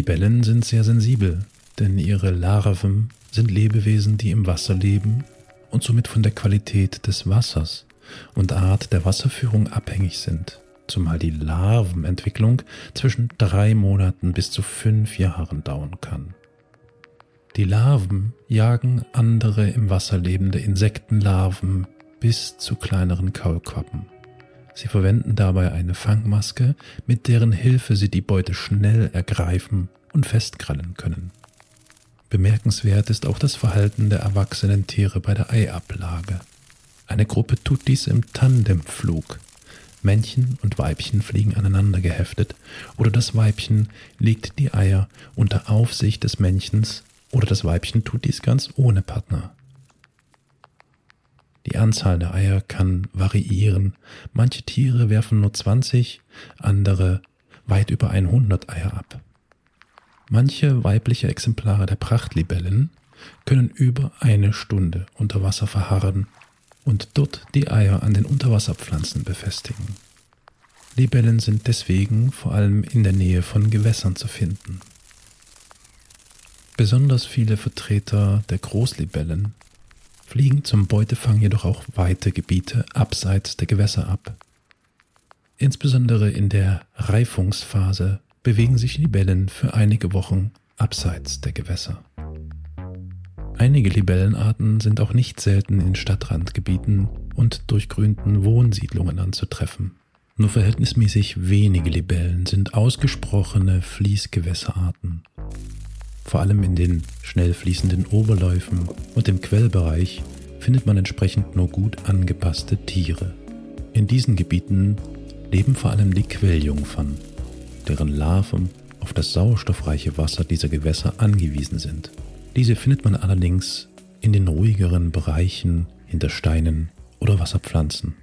Libellen sind sehr sensibel, denn ihre Larven sind Lebewesen, die im Wasser leben und somit von der Qualität des Wassers und Art der Wasserführung abhängig sind, zumal die Larvenentwicklung zwischen drei Monaten bis zu fünf Jahren dauern kann. Die Larven jagen andere im Wasser lebende Insektenlarven bis zu kleineren Kaulquappen. Sie verwenden dabei eine Fangmaske, mit deren Hilfe sie die Beute schnell ergreifen und festkrallen können. Bemerkenswert ist auch das Verhalten der erwachsenen Tiere bei der Eiablage. Eine Gruppe tut dies im Tandemflug. Männchen und Weibchen fliegen aneinander geheftet oder das Weibchen legt die Eier unter Aufsicht des Männchens oder das Weibchen tut dies ganz ohne Partner. Die Anzahl der Eier kann variieren. Manche Tiere werfen nur 20, andere weit über 100 Eier ab. Manche weibliche Exemplare der Prachtlibellen können über eine Stunde unter Wasser verharren und dort die Eier an den Unterwasserpflanzen befestigen. Libellen sind deswegen vor allem in der Nähe von Gewässern zu finden. Besonders viele Vertreter der Großlibellen fliegen zum Beutefang jedoch auch weite Gebiete abseits der Gewässer ab. Insbesondere in der Reifungsphase bewegen sich Libellen für einige Wochen abseits der Gewässer. Einige Libellenarten sind auch nicht selten in Stadtrandgebieten und durchgrünten Wohnsiedlungen anzutreffen. Nur verhältnismäßig wenige Libellen sind ausgesprochene Fließgewässerarten. Vor allem in den schnell fließenden Oberläufen und im Quellbereich findet man entsprechend nur gut angepasste Tiere. In diesen Gebieten leben vor allem die Quelljungfern, deren Larven auf das sauerstoffreiche Wasser dieser Gewässer angewiesen sind. Diese findet man allerdings in den ruhigeren Bereichen hinter Steinen oder Wasserpflanzen.